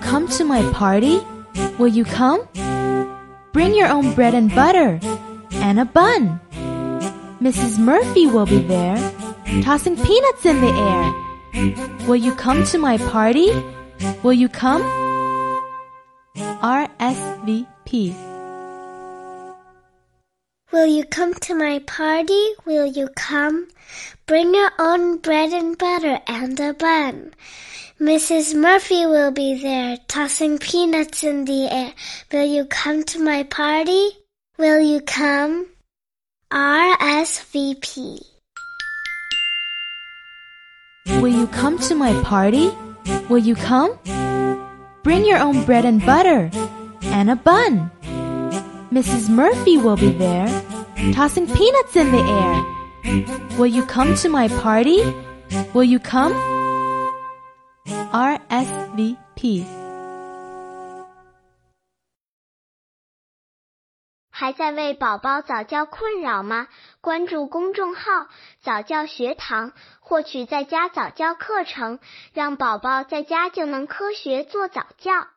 come to my party? Will you come? Bring your own bread and butter and a bun. Mrs. Murphy will be there, tossing peanuts in the air. Will you come to my party? Will you come? RSVP. Will you come to my party? Will you come? Bring your own bread and butter and a bun. Mrs. Murphy will be there, tossing peanuts in the air. Will you come to my party? Will you come? RSVP. Will you come to my party? Will you come? Bring your own bread and butter and a bun. Mrs. Murphy will be there, tossing peanuts in the air. Will you come to my party? Will you come? RSVP. 还在为宝宝早教困扰吗？关注公众号“早教学堂”，获取在家早教课程，让宝宝在家就能科学做早教。